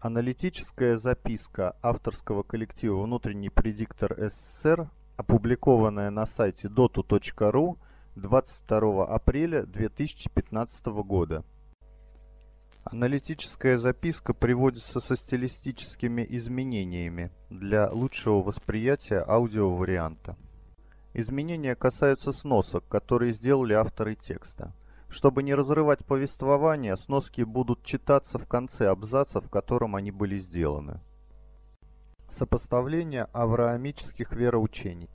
Аналитическая записка авторского коллектива «Внутренний предиктор СССР», опубликованная на сайте dotu.ru 22 апреля 2015 года. Аналитическая записка приводится со стилистическими изменениями для лучшего восприятия аудиоварианта. Изменения касаются сносок, которые сделали авторы текста. Чтобы не разрывать повествование, сноски будут читаться в конце абзаца, в котором они были сделаны. Сопоставление авраамических вероучений.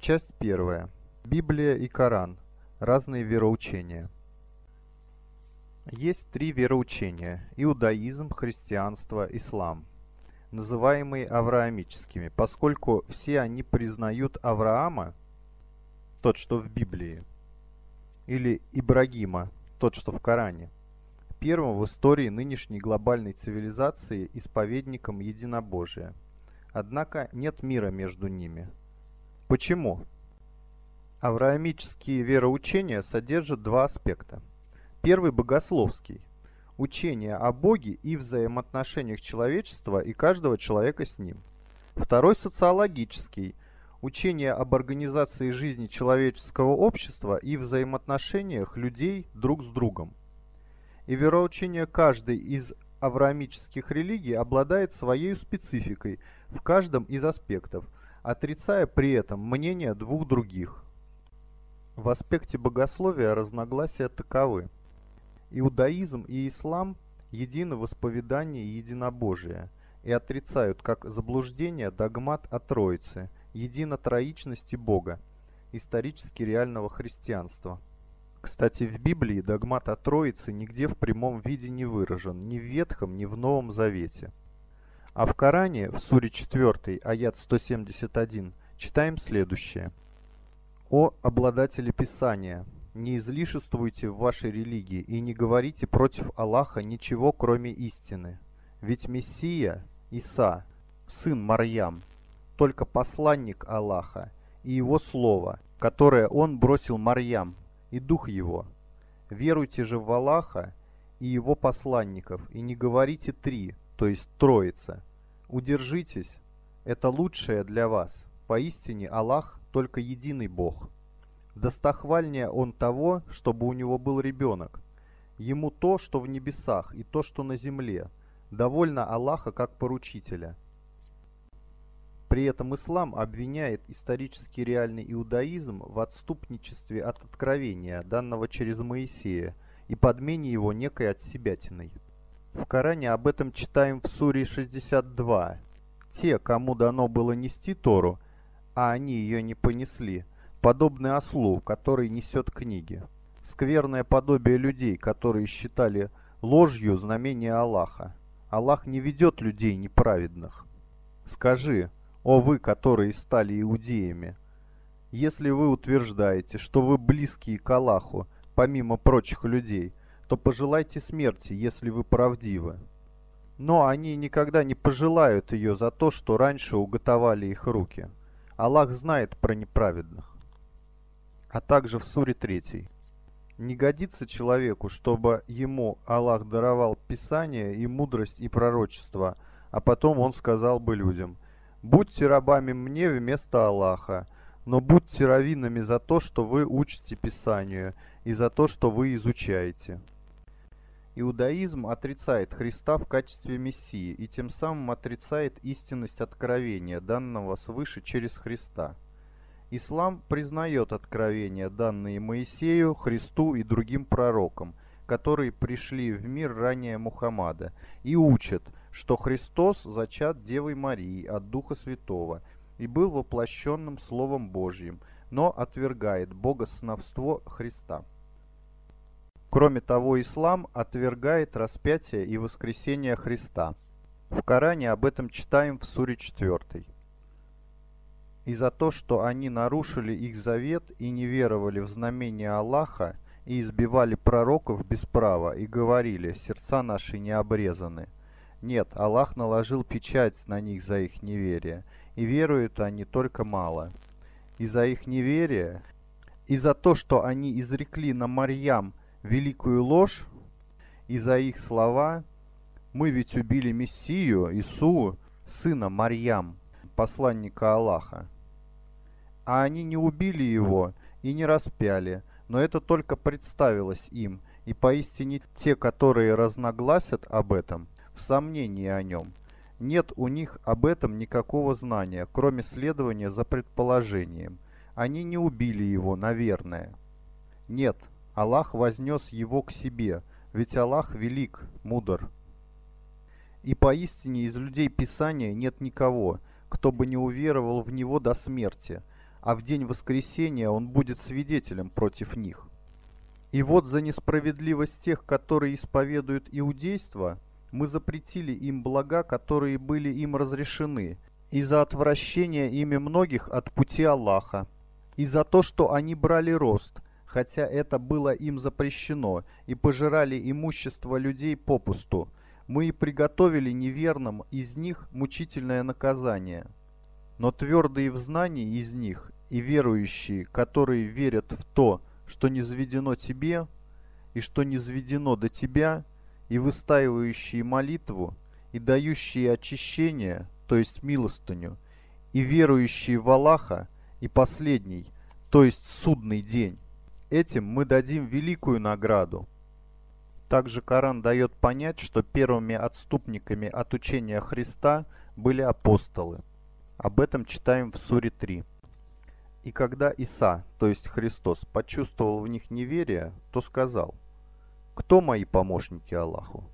Часть первая. Библия и Коран. Разные вероучения. Есть три вероучения – иудаизм, христианство, ислам, называемые авраамическими, поскольку все они признают Авраама, тот, что в Библии, или Ибрагима, тот, что в Коране, первым в истории нынешней глобальной цивилизации исповедником единобожия. Однако нет мира между ними. Почему? Авраамические вероучения содержат два аспекта. Первый – богословский. Учение о Боге и взаимоотношениях человечества и каждого человека с ним. Второй – социологический – учение об организации жизни человеческого общества и взаимоотношениях людей друг с другом. И вероучение каждой из авраамических религий обладает своей спецификой в каждом из аспектов, отрицая при этом мнение двух других. В аспекте богословия разногласия таковы. Иудаизм и ислам едины в исповедании единобожия и отрицают как заблуждение догмат о Троице – единотроичности Бога, исторически реального христианства. Кстати, в Библии догмат о Троице нигде в прямом виде не выражен, ни в Ветхом, ни в Новом Завете. А в Коране, в суре 4, аят 171, читаем следующее. «О обладатели Писания, не излишествуйте в вашей религии и не говорите против Аллаха ничего, кроме истины. Ведь Мессия, Иса, сын Марьям, только посланник Аллаха и его слово, которое он бросил Марьям, и дух его. Веруйте же в Аллаха и его посланников, и не говорите три, то есть троица. Удержитесь, это лучшее для вас. Поистине Аллах только единый Бог. Достохвальнее он того, чтобы у него был ребенок. Ему то, что в небесах, и то, что на земле. Довольно Аллаха как поручителя. При этом ислам обвиняет исторически реальный иудаизм в отступничестве от откровения, данного через Моисея, и подмене его некой отсебятиной. В Коране об этом читаем в суре 62. Те, кому дано было нести Тору, а они ее не понесли, подобны ослу, который несет книги. Скверное подобие людей, которые считали ложью знамение Аллаха. Аллах не ведет людей неправедных. Скажи, о вы, которые стали иудеями! Если вы утверждаете, что вы близкие к Аллаху, помимо прочих людей, то пожелайте смерти, если вы правдивы. Но они никогда не пожелают ее за то, что раньше уготовали их руки. Аллах знает про неправедных. А также в суре 3. Не годится человеку, чтобы ему Аллах даровал Писание и мудрость и пророчество, а потом он сказал бы людям – Будьте рабами мне вместо Аллаха, но будьте раввинами за то, что вы учите Писанию, и за то, что вы изучаете. Иудаизм отрицает Христа в качестве Мессии и тем самым отрицает истинность откровения, данного свыше через Христа. Ислам признает откровения, данные Моисею, Христу и другим пророкам, которые пришли в мир ранее Мухаммада, и учат – что Христос зачат Девой Марии от Духа Святого и был воплощенным Словом Божьим, но отвергает богосновство Христа. Кроме того, ислам отвергает распятие и воскресение Христа. В Коране об этом читаем в суре 4. И за то, что они нарушили их завет и не веровали в знамение Аллаха, и избивали пророков без права, и говорили, сердца наши не обрезаны. Нет, Аллах наложил печать на них за их неверие, и веруют они только мало. И за их неверие, и за то, что они изрекли на Марьям великую ложь, и за их слова Мы ведь убили Мессию, Ису, сына Марьям, посланника Аллаха. А они не убили его и не распяли, но это только представилось им, и поистине те, которые разногласят об этом, в сомнении о нем. Нет у них об этом никакого знания, кроме следования за предположением. Они не убили его, наверное. Нет, Аллах вознес его к себе, ведь Аллах велик, мудр. И поистине из людей Писания нет никого, кто бы не уверовал в него до смерти, а в день воскресения он будет свидетелем против них. И вот за несправедливость тех, которые исповедуют иудейство, мы запретили им блага, которые были им разрешены, и за отвращение ими многих от пути Аллаха, и за то, что они брали рост, хотя это было им запрещено, и пожирали имущество людей попусту. Мы и приготовили неверным из них мучительное наказание. Но твердые в знании из них и верующие, которые верят в то, что не заведено тебе, и что не заведено до тебя, и выстаивающие молитву, и дающие очищение, то есть милостыню, и верующие в Аллаха, и последний, то есть судный день. Этим мы дадим великую награду. Также Коран дает понять, что первыми отступниками от учения Христа были апостолы. Об этом читаем в Суре 3. И когда Иса, то есть Христос, почувствовал в них неверие, то сказал, «Кто мои помощники Аллаху?»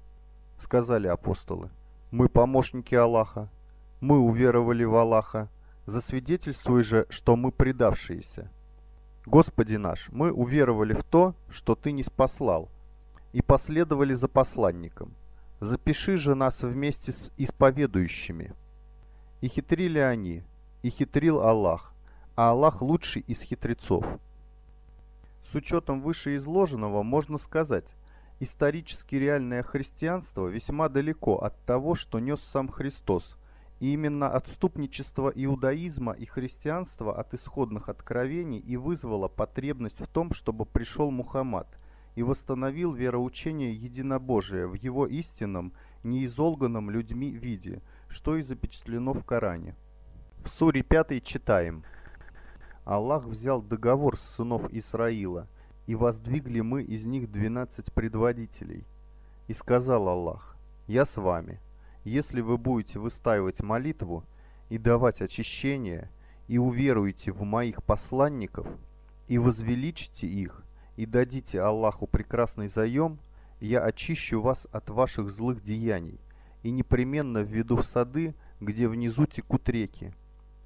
Сказали апостолы, «Мы помощники Аллаха, мы уверовали в Аллаха, засвидетельствуй же, что мы предавшиеся». Господи наш, мы уверовали в то, что Ты не спаслал, и последовали за посланником. Запиши же нас вместе с исповедующими. И хитрили они, и хитрил Аллах, а Аллах лучший из хитрецов. С учетом вышеизложенного можно сказать, исторически реальное христианство весьма далеко от того, что нес сам Христос, и именно отступничество иудаизма и христианства от исходных откровений и вызвало потребность в том, чтобы пришел Мухаммад и восстановил вероучение единобожия в его истинном, неизолганном людьми виде, что и запечатлено в Коране. В суре 5 читаем – Аллах взял договор с сынов Исраила, и воздвигли мы из них двенадцать предводителей. И сказал Аллах, «Я с вами. Если вы будете выстаивать молитву и давать очищение, и уверуете в моих посланников, и возвеличите их, и дадите Аллаху прекрасный заем, я очищу вас от ваших злых деяний, и непременно введу в сады, где внизу текут реки,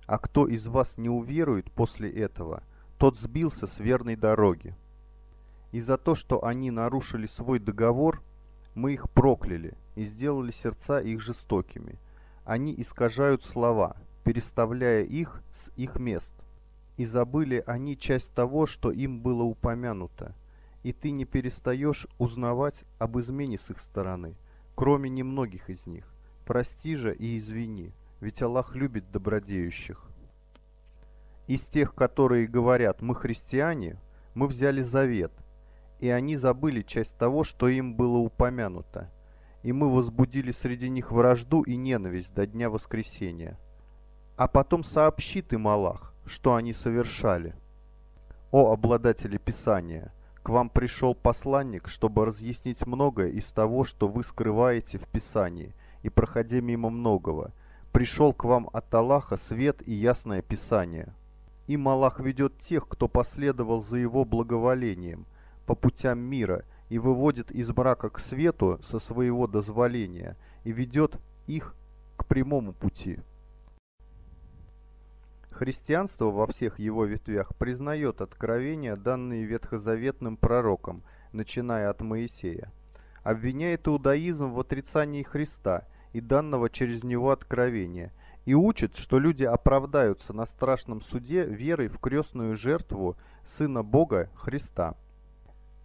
а кто из вас не уверует после этого, тот сбился с верной дороги. И за то, что они нарушили свой договор, мы их прокляли и сделали сердца их жестокими. Они искажают слова, переставляя их с их мест. И забыли они часть того, что им было упомянуто. И ты не перестаешь узнавать об измене с их стороны, кроме немногих из них. Прости же и извини ведь Аллах любит добродеющих. Из тех, которые говорят «мы христиане», мы взяли завет, и они забыли часть того, что им было упомянуто, и мы возбудили среди них вражду и ненависть до дня воскресения. А потом сообщит им Аллах, что они совершали. О обладатели Писания! К вам пришел посланник, чтобы разъяснить многое из того, что вы скрываете в Писании, и проходя мимо многого – пришел к вам от Аллаха свет и ясное Писание. Им Аллах ведет тех, кто последовал за его благоволением, по путям мира, и выводит из мрака к свету со своего дозволения, и ведет их к прямому пути. Христианство во всех его ветвях признает откровения, данные ветхозаветным пророкам, начиная от Моисея. Обвиняет иудаизм в отрицании Христа – и данного через него откровения, и учит, что люди оправдаются на страшном суде верой в крестную жертву Сына Бога Христа.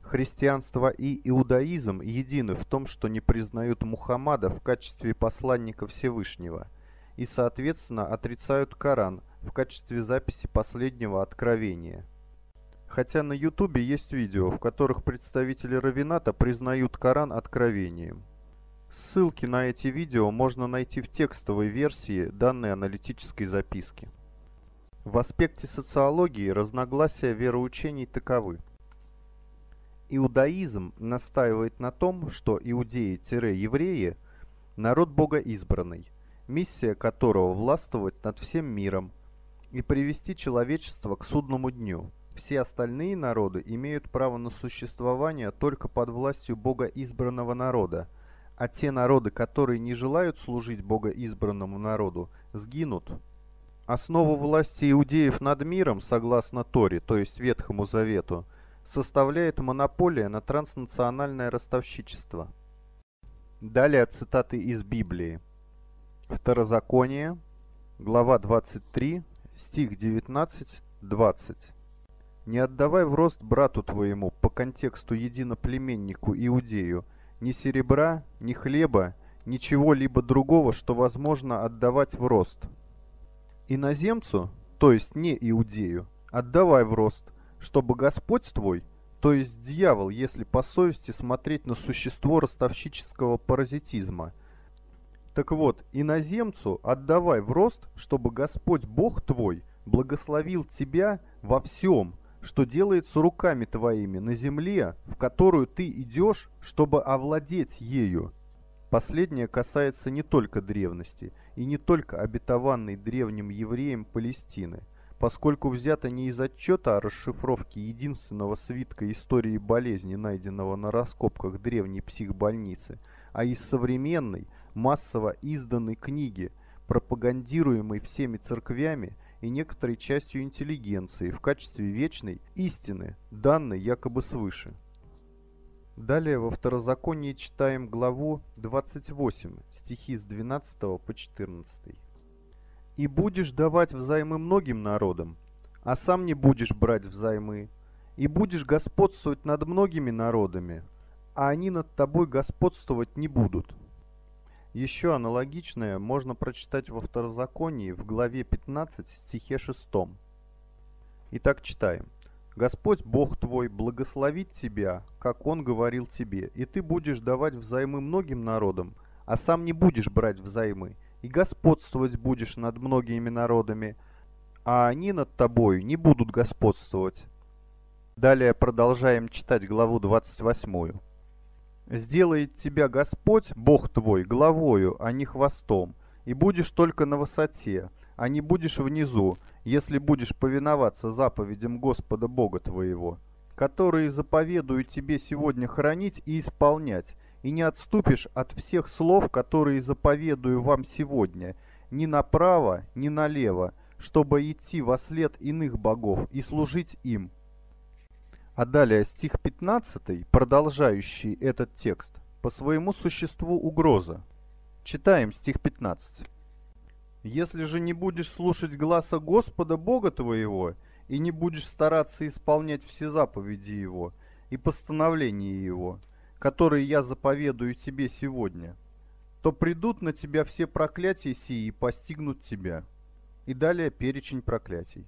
Христианство и иудаизм едины в том, что не признают Мухаммада в качестве посланника Всевышнего и, соответственно, отрицают Коран в качестве записи последнего откровения. Хотя на ютубе есть видео, в которых представители Равината признают Коран откровением. Ссылки на эти видео можно найти в текстовой версии данной аналитической записки. В аспекте социологии разногласия вероучений таковы. Иудаизм настаивает на том, что иудеи-евреи – народ Бога избранный, миссия которого властвовать над всем миром и привести человечество к судному дню. Все остальные народы имеют право на существование только под властью Бога избранного народа – а те народы, которые не желают служить богоизбранному народу, сгинут. Основу власти иудеев над миром, согласно Торе, то есть Ветхому Завету, составляет монополия на транснациональное ростовщичество. Далее цитаты из Библии. Второзаконие, глава 23, стих 19-20. «Не отдавай в рост брату твоему по контексту единоплеменнику Иудею, ни серебра, ни хлеба, ничего-либо другого, что возможно отдавать в рост. Иноземцу, то есть не иудею, отдавай в рост, чтобы Господь твой, то есть дьявол, если по совести смотреть на существо ростовщического паразитизма. Так вот, иноземцу отдавай в рост, чтобы Господь Бог твой благословил тебя во всем, что делается руками твоими на земле, в которую ты идешь, чтобы овладеть ею. Последнее касается не только древности и не только обетованной древним евреям Палестины, поскольку взято не из отчета о расшифровке единственного свитка истории болезни, найденного на раскопках древней психбольницы, а из современной, массово изданной книги, пропагандируемой всеми церквями и некоторой частью интеллигенции в качестве вечной истины, данной якобы свыше. Далее во Второзаконии читаем главу 28, стихи с 12 по 14. «И будешь давать взаймы многим народам, а сам не будешь брать взаймы, и будешь господствовать над многими народами, а они над тобой господствовать не будут». Еще аналогичное можно прочитать во Второзаконии в главе 15 стихе 6. Итак, читаем. «Господь Бог твой благословит тебя, как Он говорил тебе, и ты будешь давать взаймы многим народам, а сам не будешь брать взаймы, и господствовать будешь над многими народами, а они над тобою не будут господствовать». Далее продолжаем читать главу 28 сделает тебя Господь, Бог твой, главою, а не хвостом, и будешь только на высоте, а не будешь внизу, если будешь повиноваться заповедям Господа Бога твоего, которые заповедую тебе сегодня хранить и исполнять, и не отступишь от всех слов, которые заповедую вам сегодня, ни направо, ни налево, чтобы идти во след иных богов и служить им, а далее стих 15, продолжающий этот текст, по своему существу угроза. Читаем стих 15. «Если же не будешь слушать гласа Господа Бога твоего, и не будешь стараться исполнять все заповеди Его и постановления Его, которые я заповедую тебе сегодня, то придут на тебя все проклятия сии и постигнут тебя». И далее перечень проклятий.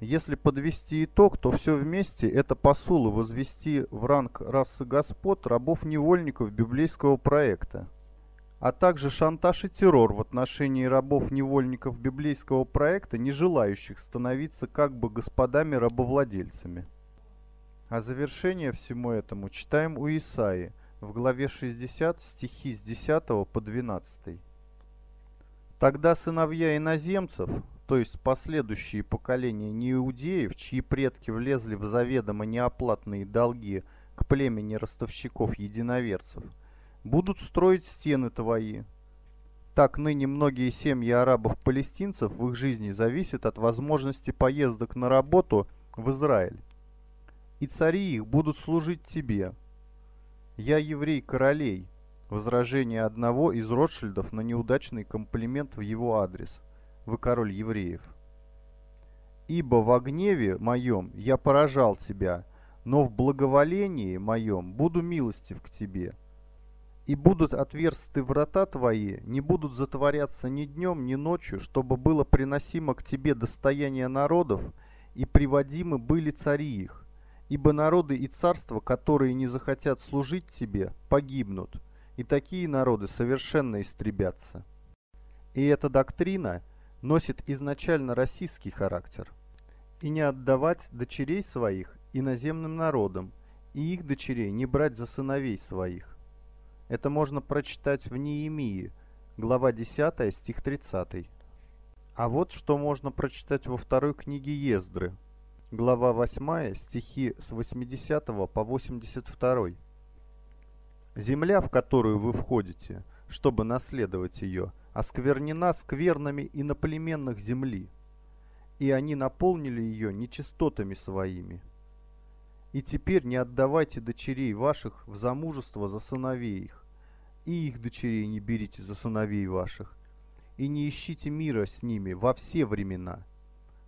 Если подвести итог, то все вместе это посулы возвести в ранг расы господ рабов-невольников библейского проекта, а также шантаж и террор в отношении рабов-невольников библейского проекта, не желающих становиться как бы господами-рабовладельцами. А завершение всему этому читаем у Исаии в главе 60 стихи с 10 по 12. «Тогда сыновья иноземцев, то есть последующие поколения неиудеев, чьи предки влезли в заведомо неоплатные долги к племени ростовщиков-единоверцев, будут строить стены твои. Так ныне многие семьи арабов-палестинцев в их жизни зависят от возможности поездок на работу в Израиль. И цари их будут служить тебе. Я еврей королей. Возражение одного из Ротшильдов на неудачный комплимент в его адрес – вы король евреев. Ибо во гневе моем я поражал тебя, но в благоволении моем буду милостив к тебе. И будут отверсты врата твои, не будут затворяться ни днем, ни ночью, чтобы было приносимо к тебе достояние народов, и приводимы были цари их. Ибо народы и царства, которые не захотят служить тебе, погибнут, и такие народы совершенно истребятся. И эта доктрина носит изначально российский характер. И не отдавать дочерей своих иноземным народам, и их дочерей не брать за сыновей своих. Это можно прочитать в Неемии, глава 10, стих 30. А вот что можно прочитать во второй книге Ездры, глава 8, стихи с 80 по 82. «Земля, в которую вы входите, чтобы наследовать ее, осквернена сквернами иноплеменных земли, и они наполнили ее нечистотами своими. И теперь не отдавайте дочерей ваших в замужество за сыновей их, и их дочерей не берите за сыновей ваших, и не ищите мира с ними во все времена,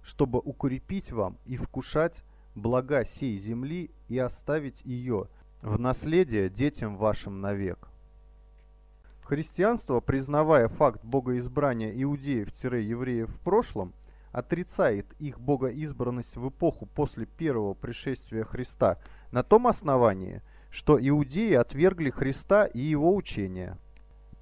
чтобы укрепить вам и вкушать блага сей земли и оставить ее в наследие детям вашим навек. Христианство, признавая факт богоизбрания иудеев-евреев в прошлом, отрицает их богоизбранность в эпоху после первого пришествия Христа на том основании, что иудеи отвергли Христа и его учения.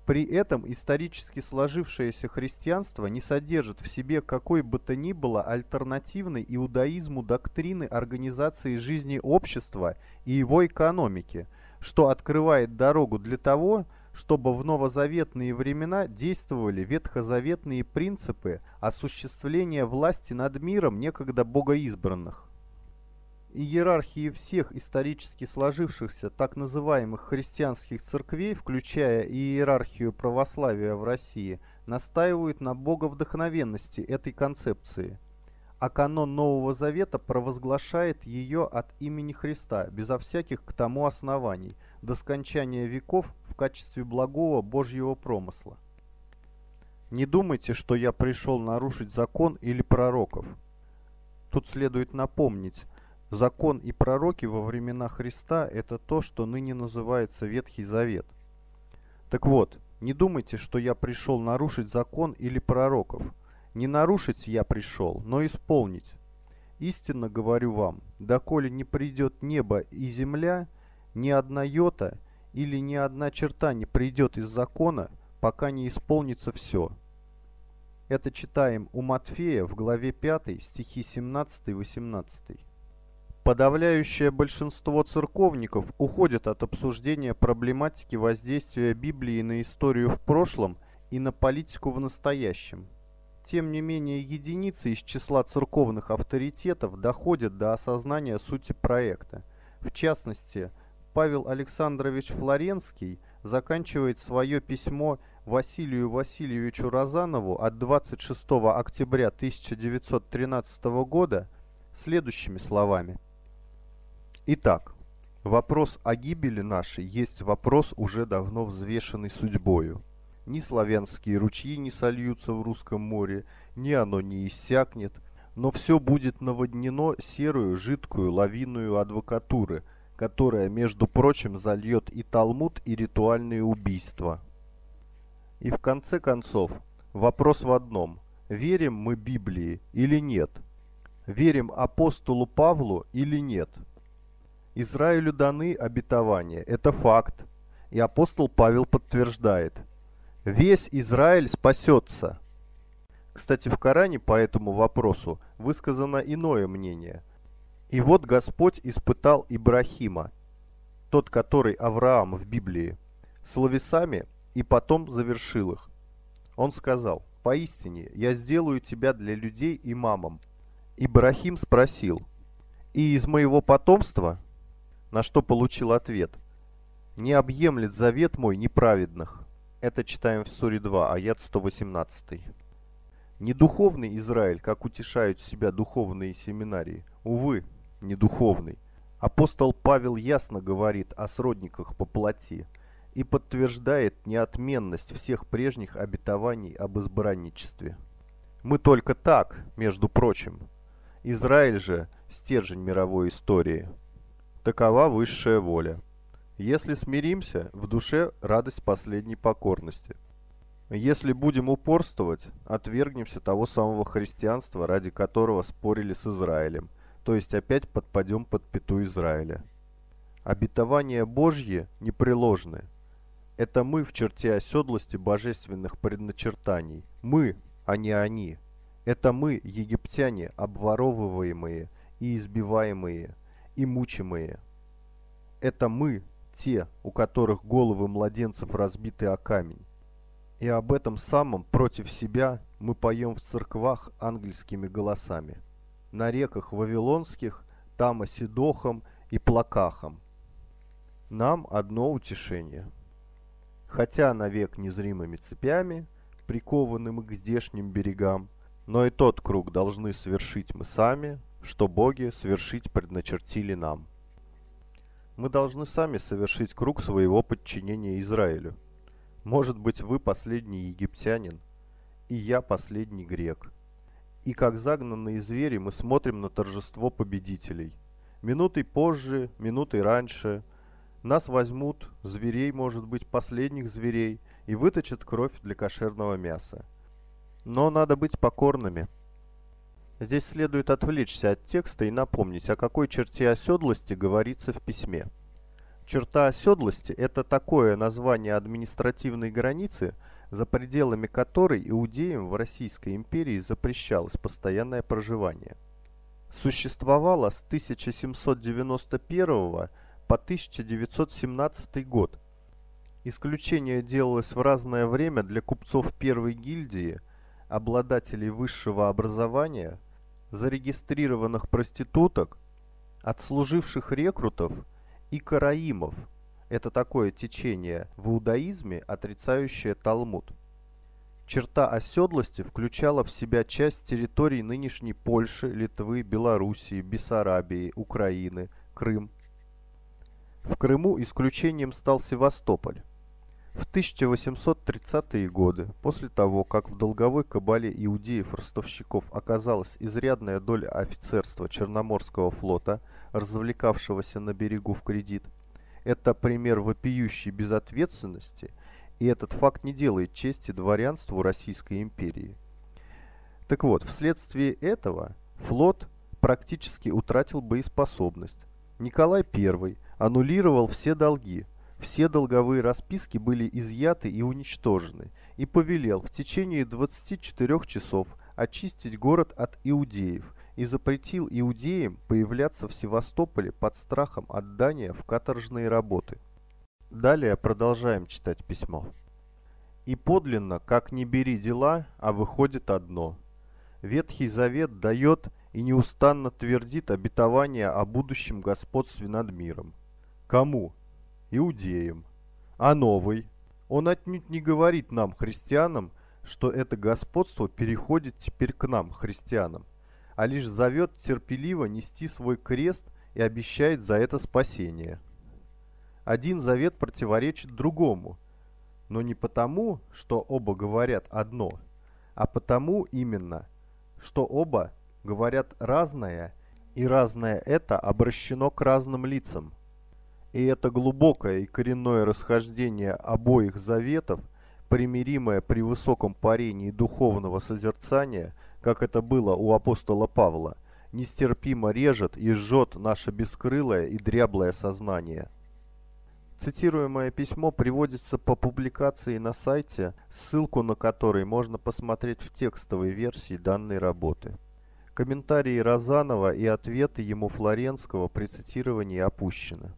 При этом исторически сложившееся христианство не содержит в себе какой бы то ни было альтернативной иудаизму доктрины организации жизни общества и его экономики, что открывает дорогу для того, чтобы в новозаветные времена действовали ветхозаветные принципы осуществления власти над миром некогда богоизбранных. Иерархии всех исторически сложившихся так называемых христианских церквей, включая иерархию православия в России, настаивают на боговдохновенности этой концепции, а канон Нового Завета провозглашает ее от имени Христа, безо всяких к тому оснований, до скончания веков в качестве благого Божьего промысла. Не думайте, что я пришел нарушить закон или пророков. Тут следует напомнить, Закон и пророки во времена Христа – это то, что ныне называется Ветхий Завет. Так вот, не думайте, что я пришел нарушить закон или пророков. Не нарушить я пришел, но исполнить. Истинно говорю вам, доколе не придет небо и земля, ни одна йота или ни одна черта не придет из закона, пока не исполнится все. Это читаем у Матфея в главе 5, стихи 17-18. Подавляющее большинство церковников уходит от обсуждения проблематики воздействия Библии на историю в прошлом и на политику в настоящем. Тем не менее, единицы из числа церковных авторитетов доходят до осознания сути проекта. В частности, Павел Александрович Флоренский заканчивает свое письмо Василию Васильевичу Розанову от 26 октября 1913 года следующими словами – Итак, вопрос о гибели нашей есть вопрос уже давно взвешенный судьбою. Ни славянские ручьи не сольются в русском море, ни оно не иссякнет, но все будет наводнено серую жидкую лавиную адвокатуры, которая, между прочим, зальет и Талмуд, и ритуальные убийства. И в конце концов, вопрос в одном. Верим мы Библии или нет? Верим апостолу Павлу или нет? Израилю даны обетования. Это факт. И апостол Павел подтверждает. Весь Израиль спасется. Кстати, в Коране по этому вопросу высказано иное мнение. И вот Господь испытал Ибрахима, тот, который Авраам в Библии, словесами и потом завершил их. Он сказал, «Поистине, я сделаю тебя для людей имамом». Ибрахим спросил, «И из моего потомства?» На что получил ответ «Не объемлет завет мой неправедных». Это читаем в Суре 2, аят 118. Не духовный Израиль, как утешают себя духовные семинарии. Увы, не духовный. Апостол Павел ясно говорит о сродниках по плоти и подтверждает неотменность всех прежних обетований об избранничестве. Мы только так, между прочим. Израиль же – стержень мировой истории – Такова высшая воля. Если смиримся, в душе радость последней покорности. Если будем упорствовать, отвергнемся того самого христианства, ради которого спорили с Израилем, то есть опять подпадем под пету Израиля. Обетования Божьи непреложны. Это мы в черте оседлости божественных предначертаний. Мы, а не они. Это мы, египтяне, обворовываемые и избиваемые, и мучимые. Это мы, те, у которых головы младенцев разбиты о камень. И об этом самом против себя мы поем в церквах ангельскими голосами. На реках Вавилонских, там Оседохом и Плакахом. Нам одно утешение. Хотя навек незримыми цепями, прикованным к здешним берегам, но и тот круг должны свершить мы сами, что боги свершить предначертили нам. Мы должны сами совершить круг своего подчинения Израилю. Может быть, вы последний египтянин, и я последний грек. И как загнанные звери мы смотрим на торжество победителей. Минутой позже, минутой раньше нас возьмут, зверей, может быть, последних зверей, и выточат кровь для кошерного мяса. Но надо быть покорными. Здесь следует отвлечься от текста и напомнить, о какой черте оседлости говорится в письме. Черта оседлости – это такое название административной границы, за пределами которой иудеям в Российской империи запрещалось постоянное проживание. Существовало с 1791 по 1917 год. Исключение делалось в разное время для купцов первой гильдии, обладателей высшего образования, зарегистрированных проституток, отслуживших рекрутов – и караимов. Это такое течение в иудаизме, отрицающее Талмуд. Черта оседлости включала в себя часть территорий нынешней Польши, Литвы, Белоруссии, Бессарабии, Украины, Крым. В Крыму исключением стал Севастополь. В 1830-е годы, после того, как в долговой кабале иудеев-ростовщиков оказалась изрядная доля офицерства Черноморского флота, развлекавшегося на берегу в кредит, это пример вопиющей безответственности, и этот факт не делает чести дворянству Российской империи. Так вот, вследствие этого флот практически утратил боеспособность. Николай I аннулировал все долги – все долговые расписки были изъяты и уничтожены, и повелел в течение 24 часов очистить город от иудеев и запретил иудеям появляться в Севастополе под страхом отдания в каторжные работы. Далее продолжаем читать письмо. «И подлинно, как не бери дела, а выходит одно. Ветхий Завет дает и неустанно твердит обетование о будущем господстве над миром. Кому? Иудеям. А новый? Он отнюдь не говорит нам, христианам, что это господство переходит теперь к нам, христианам, а лишь зовет терпеливо нести свой крест и обещает за это спасение. Один завет противоречит другому, но не потому, что оба говорят одно, а потому именно, что оба говорят разное, и разное это обращено к разным лицам – и это глубокое и коренное расхождение обоих заветов, примиримое при высоком парении духовного созерцания, как это было у апостола Павла, нестерпимо режет и жжет наше бескрылое и дряблое сознание. Цитируемое письмо приводится по публикации на сайте, ссылку на который можно посмотреть в текстовой версии данной работы. Комментарии Розанова и ответы ему Флоренского при цитировании опущены.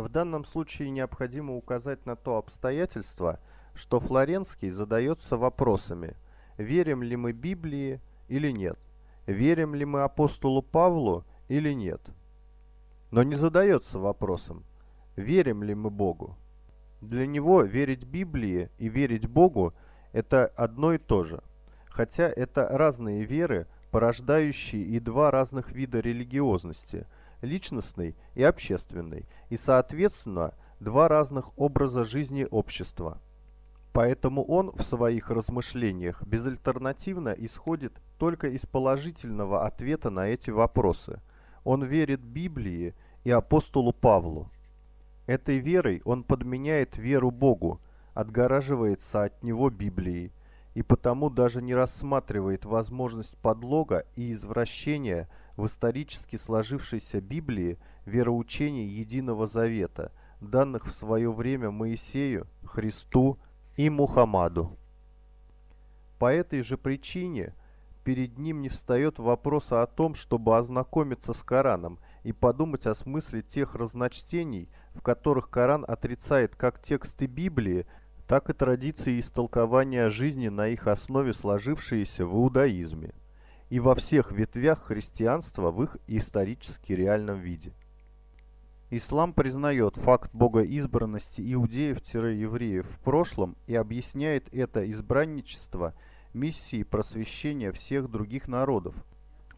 В данном случае необходимо указать на то обстоятельство, что Флоренский задается вопросами «Верим ли мы Библии или нет? Верим ли мы апостолу Павлу или нет?» Но не задается вопросом «Верим ли мы Богу?» Для него верить Библии и верить Богу – это одно и то же, хотя это разные веры, порождающие и два разных вида религиозности – личностный и общественный, и, соответственно, два разных образа жизни общества. Поэтому он в своих размышлениях безальтернативно исходит только из положительного ответа на эти вопросы. Он верит Библии и апостолу Павлу. Этой верой он подменяет веру Богу, отгораживается от него Библией, и потому даже не рассматривает возможность подлога и извращения в исторически сложившейся Библии вероучение Единого Завета, данных в свое время Моисею, Христу и Мухаммаду. По этой же причине перед ним не встает вопроса о том, чтобы ознакомиться с Кораном и подумать о смысле тех разночтений, в которых Коран отрицает как тексты Библии, так и традиции истолкования жизни на их основе сложившиеся в иудаизме и во всех ветвях христианства в их исторически реальном виде. Ислам признает факт богоизбранности иудеев-евреев в прошлом и объясняет это избранничество миссией просвещения всех других народов.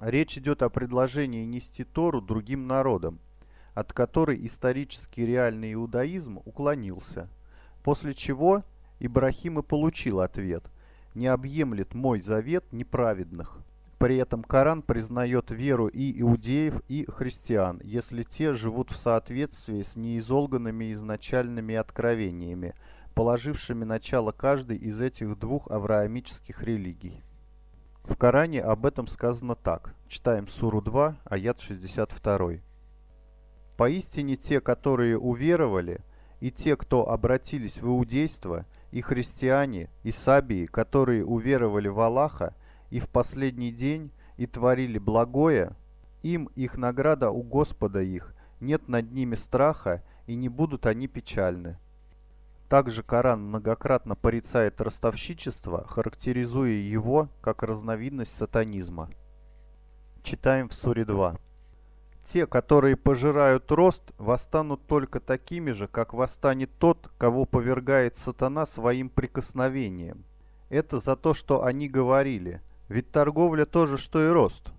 Речь идет о предложении нести Тору другим народам, от которой исторически реальный иудаизм уклонился – После чего Ибрахим и получил ответ «Не объемлет мой завет неправедных». При этом Коран признает веру и иудеев, и христиан, если те живут в соответствии с неизолганными изначальными откровениями, положившими начало каждой из этих двух авраамических религий. В Коране об этом сказано так. Читаем Суру 2, аят 62. «Поистине те, которые уверовали – и те, кто обратились в иудейство, и христиане, и сабии, которые уверовали в Аллаха, и в последний день, и творили благое, им их награда у Господа их, нет над ними страха, и не будут они печальны. Также Коран многократно порицает ростовщичество, характеризуя его как разновидность сатанизма. Читаем в Суре 2. Те, которые пожирают рост, восстанут только такими же, как восстанет тот, кого повергает сатана своим прикосновением. Это за то, что они говорили. Ведь торговля тоже, что и рост.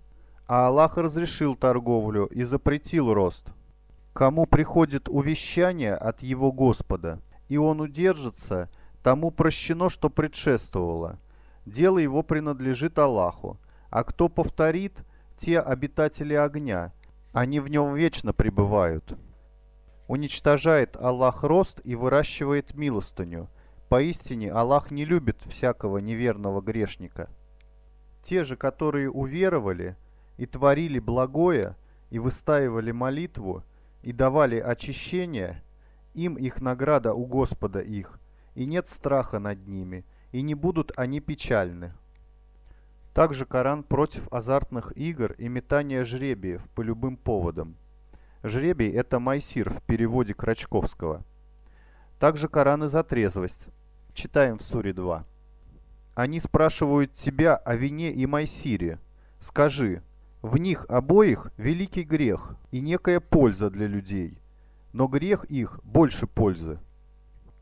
А Аллах разрешил торговлю и запретил рост. Кому приходит увещание от его Господа, и он удержится, тому прощено, что предшествовало. Дело его принадлежит Аллаху. А кто повторит, те обитатели огня – они в нем вечно пребывают. Уничтожает Аллах рост и выращивает милостыню. Поистине Аллах не любит всякого неверного грешника. Те же, которые уверовали и творили благое, и выстаивали молитву, и давали очищение, им их награда у Господа их, и нет страха над ними, и не будут они печальны. Также Коран против азартных игр и метания жребиев по любым поводам. Жребий – это майсир в переводе Крачковского. Также Коран и за трезвость. Читаем в Суре 2. Они спрашивают тебя о вине и майсире. Скажи, в них обоих великий грех и некая польза для людей, но грех их больше пользы.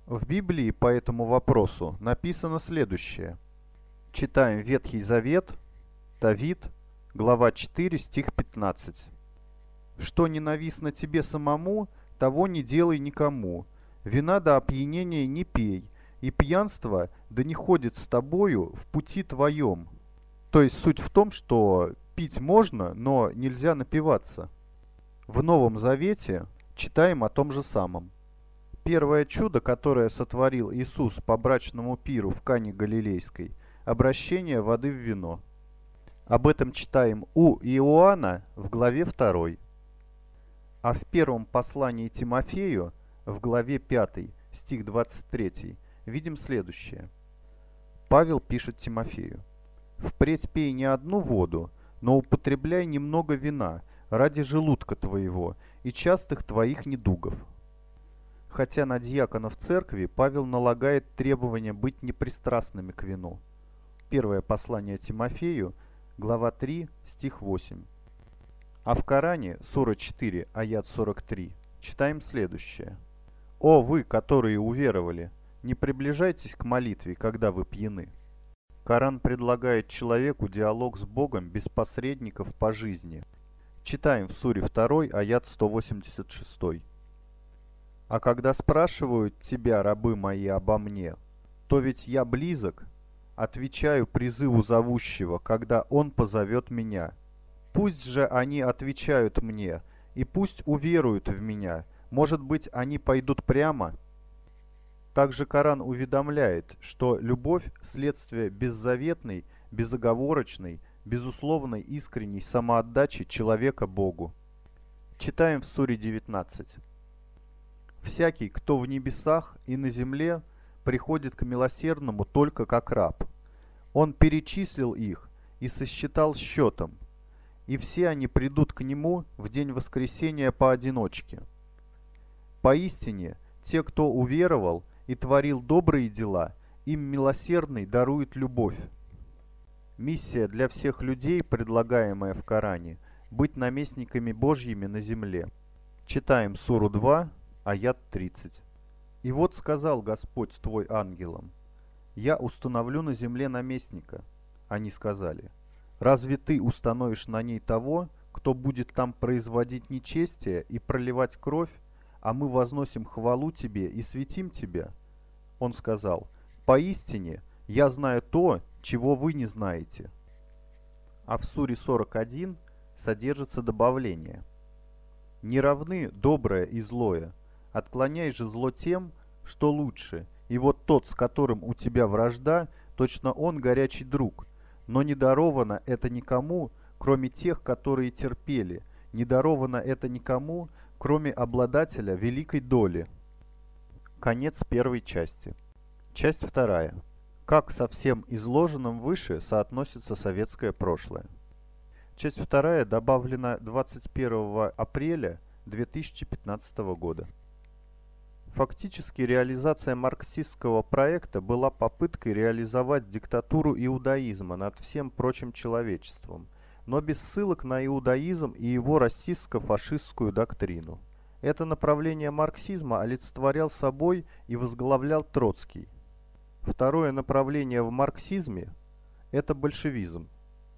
В Библии по этому вопросу написано следующее – Читаем Ветхий Завет, Давид, глава 4, стих 15. «Что ненавистно тебе самому, того не делай никому. Вина до опьянения не пей, и пьянство да не ходит с тобою в пути твоем». То есть суть в том, что пить можно, но нельзя напиваться. В Новом Завете читаем о том же самом. Первое чудо, которое сотворил Иисус по брачному пиру в Кане Галилейской – обращение воды в вино. Об этом читаем у Иоанна в главе 2. А в первом послании Тимофею, в главе 5, стих 23, видим следующее. Павел пишет Тимофею. «Впредь пей не одну воду, но употребляй немного вина ради желудка твоего и частых твоих недугов». Хотя на дьяконов церкви Павел налагает требование быть непристрастными к вину – Первое послание Тимофею, глава 3, стих 8. А в Коране, сура 4, аят 43, читаем следующее. «О вы, которые уверовали, не приближайтесь к молитве, когда вы пьяны». Коран предлагает человеку диалог с Богом без посредников по жизни. Читаем в суре 2, аят 186. «А когда спрашивают тебя, рабы мои, обо мне, то ведь я близок, Отвечаю призыву зовущего, когда он позовет меня. Пусть же они отвечают мне, и пусть уверуют в меня. Может быть, они пойдут прямо? Также Коран уведомляет, что любовь – следствие беззаветной, безоговорочной, безусловной искренней самоотдачи человека Богу. Читаем в Суре 19. Всякий, кто в небесах и на земле, приходит к милосердному только как раб. Он перечислил их и сосчитал счетом, и все они придут к нему в день воскресения поодиночке. Поистине, те, кто уверовал и творил добрые дела, им милосердный дарует любовь. Миссия для всех людей, предлагаемая в Коране, быть наместниками Божьими на земле. Читаем Суру 2, аят 30. «И вот сказал Господь твой ангелам, я установлю на земле наместника». Они сказали, «Разве ты установишь на ней того, кто будет там производить нечестие и проливать кровь, а мы возносим хвалу тебе и светим тебя?» Он сказал, «Поистине, я знаю то, чего вы не знаете». А в Суре 41 содержится добавление. «Не равны доброе и злое, Отклоняй же зло тем, что лучше, и вот тот, с которым у тебя вражда, точно он горячий друг. Но не даровано это никому, кроме тех, которые терпели, не даровано это никому, кроме обладателя великой доли. Конец первой части. Часть вторая. Как со всем изложенным выше соотносится советское прошлое. Часть вторая добавлена 21 апреля 2015 года. Фактически реализация марксистского проекта была попыткой реализовать диктатуру иудаизма над всем прочим человечеством, но без ссылок на иудаизм и его расистско-фашистскую доктрину. Это направление марксизма олицетворял собой и возглавлял Троцкий. Второе направление в марксизме – это большевизм.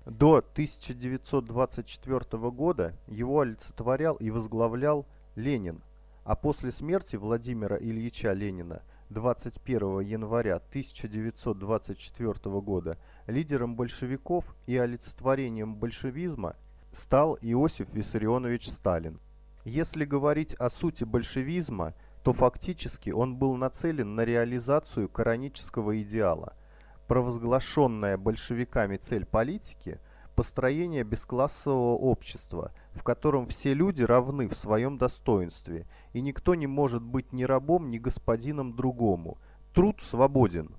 До 1924 года его олицетворял и возглавлял Ленин – а после смерти Владимира Ильича Ленина 21 января 1924 года лидером большевиков и олицетворением большевизма стал Иосиф Виссарионович Сталин. Если говорить о сути большевизма, то фактически он был нацелен на реализацию коранического идеала. Провозглашенная большевиками цель политики – построение бесклассового общества, в котором все люди равны в своем достоинстве, и никто не может быть ни рабом, ни господином другому. Труд свободен.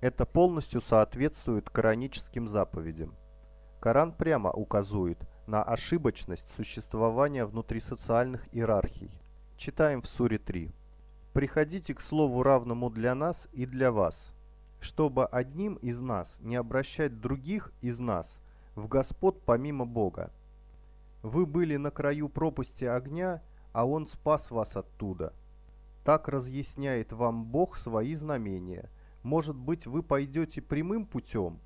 Это полностью соответствует кораническим заповедям. Коран прямо указывает на ошибочность существования внутрисоциальных иерархий. Читаем в Суре 3. «Приходите к слову равному для нас и для вас, чтобы одним из нас не обращать других из нас – в господ помимо Бога. Вы были на краю пропасти огня, а Он спас вас оттуда. Так разъясняет вам Бог свои знамения. Может быть, вы пойдете прямым путем?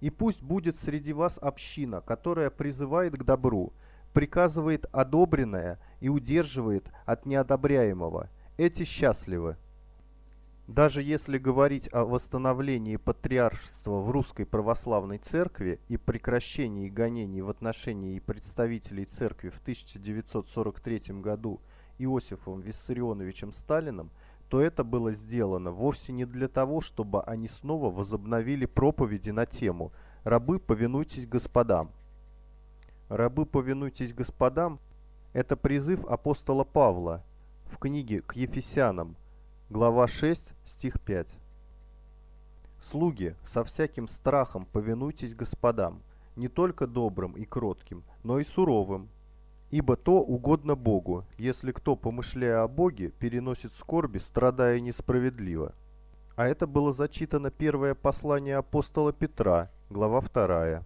И пусть будет среди вас община, которая призывает к добру, приказывает одобренное и удерживает от неодобряемого. Эти счастливы. Даже если говорить о восстановлении патриаршества в Русской Православной Церкви и прекращении гонений в отношении представителей Церкви в 1943 году Иосифом Виссарионовичем Сталиным, то это было сделано вовсе не для того, чтобы они снова возобновили проповеди на тему «Рабы, повинуйтесь господам». «Рабы, повинуйтесь господам» – это призыв апостола Павла в книге к Ефесянам – Глава 6, стих 5. «Слуги, со всяким страхом повинуйтесь господам, не только добрым и кротким, но и суровым. Ибо то угодно Богу, если кто, помышляя о Боге, переносит скорби, страдая несправедливо». А это было зачитано первое послание апостола Петра, глава 2.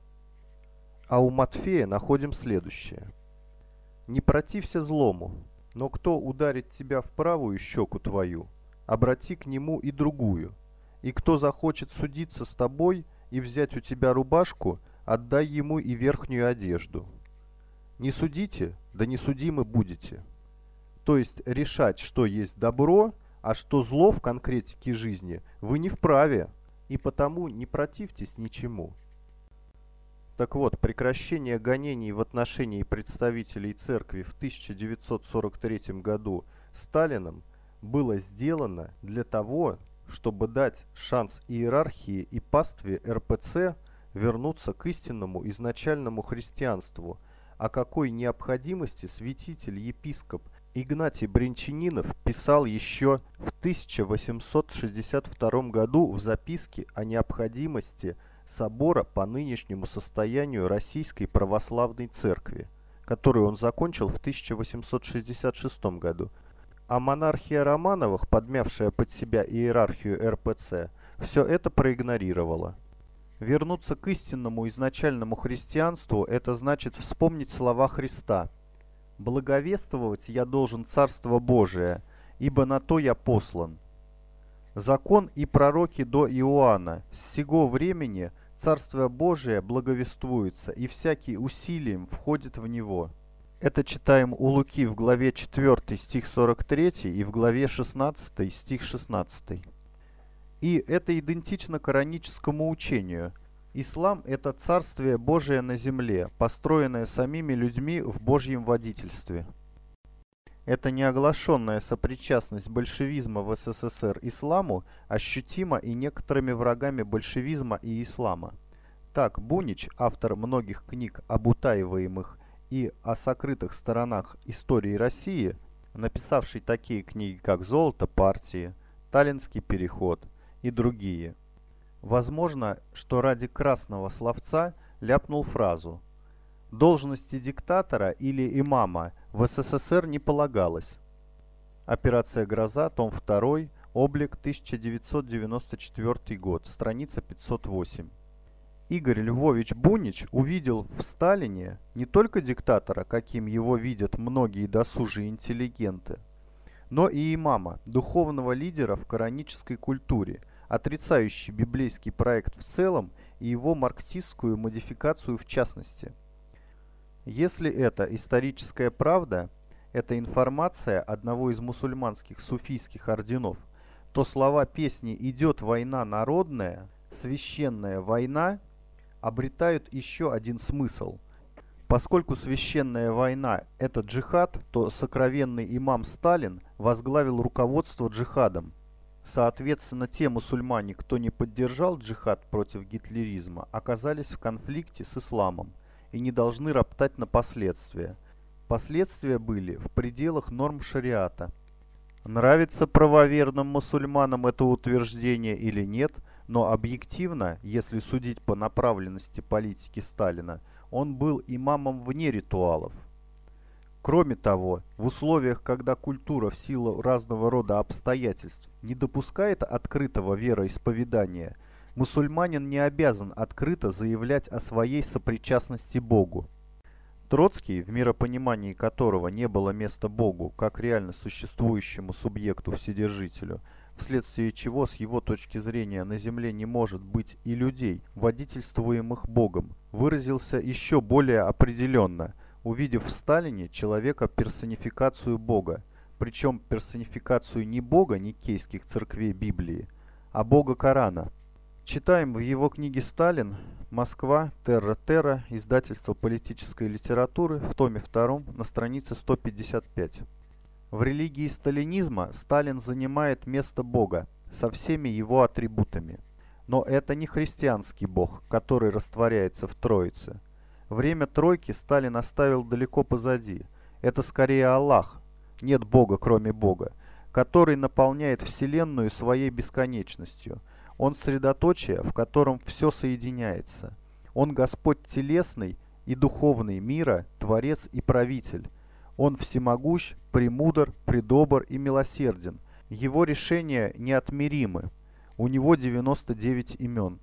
А у Матфея находим следующее. «Не протився злому, но кто ударит тебя в правую щеку твою, обрати к нему и другую. И кто захочет судиться с тобой и взять у тебя рубашку, отдай ему и верхнюю одежду. Не судите, да не судимы будете. То есть решать, что есть добро, а что зло в конкретике жизни, вы не вправе, и потому не противьтесь ничему. Так вот, прекращение гонений в отношении представителей церкви в 1943 году Сталином – было сделано для того, чтобы дать шанс иерархии и пастве РПЦ вернуться к истинному изначальному христианству, о какой необходимости святитель-епископ Игнатий Бринчанинов писал еще в 1862 году в записке о необходимости собора по нынешнему состоянию Российской Православной Церкви, которую он закончил в 1866 году. А монархия Романовых, подмявшая под себя иерархию РПЦ, все это проигнорировала. Вернуться к истинному изначальному христианству – это значит вспомнить слова Христа – Благовествовать я должен Царство Божие, ибо на то я послан. Закон и пророки до Иоанна. С сего времени Царствие Божие благовествуется, и всякий усилием входит в него. Это читаем у Луки в главе 4 стих 43 и в главе 16 стих 16. И это идентично кораническому учению – Ислам – это царствие Божие на земле, построенное самими людьми в Божьем водительстве. Эта неоглашенная сопричастность большевизма в СССР исламу ощутима и некоторыми врагами большевизма и ислама. Так, Бунич, автор многих книг об утаиваемых и о сокрытых сторонах истории России, написавший такие книги, как «Золото партии», «Таллинский переход» и другие – Возможно, что ради красного словца ляпнул фразу «Должности диктатора или имама в СССР не полагалось». Операция «Гроза», том 2, облик 1994 год, страница 508. Игорь Львович Бунич увидел в Сталине не только диктатора, каким его видят многие досужие интеллигенты, но и имама, духовного лидера в коранической культуре – отрицающий библейский проект в целом и его марксистскую модификацию в частности. Если это историческая правда, это информация одного из мусульманских суфийских орденов, то слова песни «Идет война народная», «Священная война» обретают еще один смысл. Поскольку священная война – это джихад, то сокровенный имам Сталин возглавил руководство джихадом – Соответственно, те мусульмане, кто не поддержал джихад против гитлеризма, оказались в конфликте с исламом и не должны роптать на последствия. Последствия были в пределах норм шариата. Нравится правоверным мусульманам это утверждение или нет, но объективно, если судить по направленности политики Сталина, он был имамом вне ритуалов. Кроме того, в условиях, когда культура в силу разного рода обстоятельств не допускает открытого вероисповедания, мусульманин не обязан открыто заявлять о своей сопричастности Богу. Троцкий, в миропонимании которого не было места Богу как реально существующему субъекту-вседержителю, вследствие чего с его точки зрения на земле не может быть и людей, водительствуемых Богом, выразился еще более определенно – увидев в Сталине человека персонификацию Бога, причем персонификацию не Бога никейских церквей Библии, а Бога Корана. Читаем в его книге «Сталин. Москва. Терра-Терра. Издательство политической литературы» в томе 2 на странице 155. В религии сталинизма Сталин занимает место Бога со всеми его атрибутами. Но это не христианский Бог, который растворяется в Троице – Время тройки Сталин оставил далеко позади. Это скорее Аллах, нет Бога кроме Бога, который наполняет Вселенную своей бесконечностью. Он средоточие, в котором все соединяется. Он Господь телесный и духовный мира, Творец и Правитель. Он всемогущ, премудр, предобр и милосерден. Его решения неотмеримы. У него 99 имен.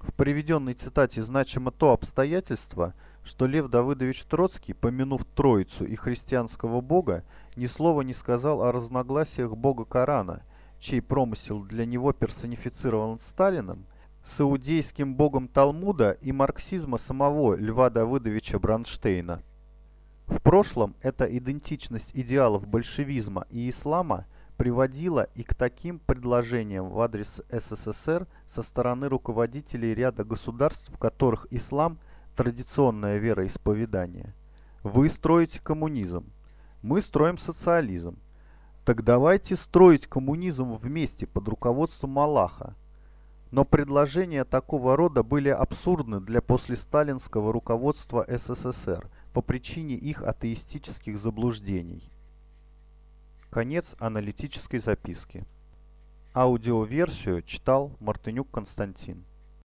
В приведенной цитате значимо то обстоятельство, что Лев Давыдович Троцкий, помянув Троицу и христианского бога, ни слова не сказал о разногласиях бога Корана, чей промысел для него персонифицирован Сталином, с иудейским богом Талмуда и марксизма самого Льва Давыдовича Бранштейна. В прошлом эта идентичность идеалов большевизма и ислама – приводило и к таким предложениям в адрес СССР со стороны руководителей ряда государств, в которых ислам – традиционное вероисповедание. Вы строите коммунизм, мы строим социализм. Так давайте строить коммунизм вместе под руководством Аллаха. Но предложения такого рода были абсурдны для послесталинского руководства СССР по причине их атеистических заблуждений. Конец аналитической записки. Аудиоверсию читал Мартынюк Константин.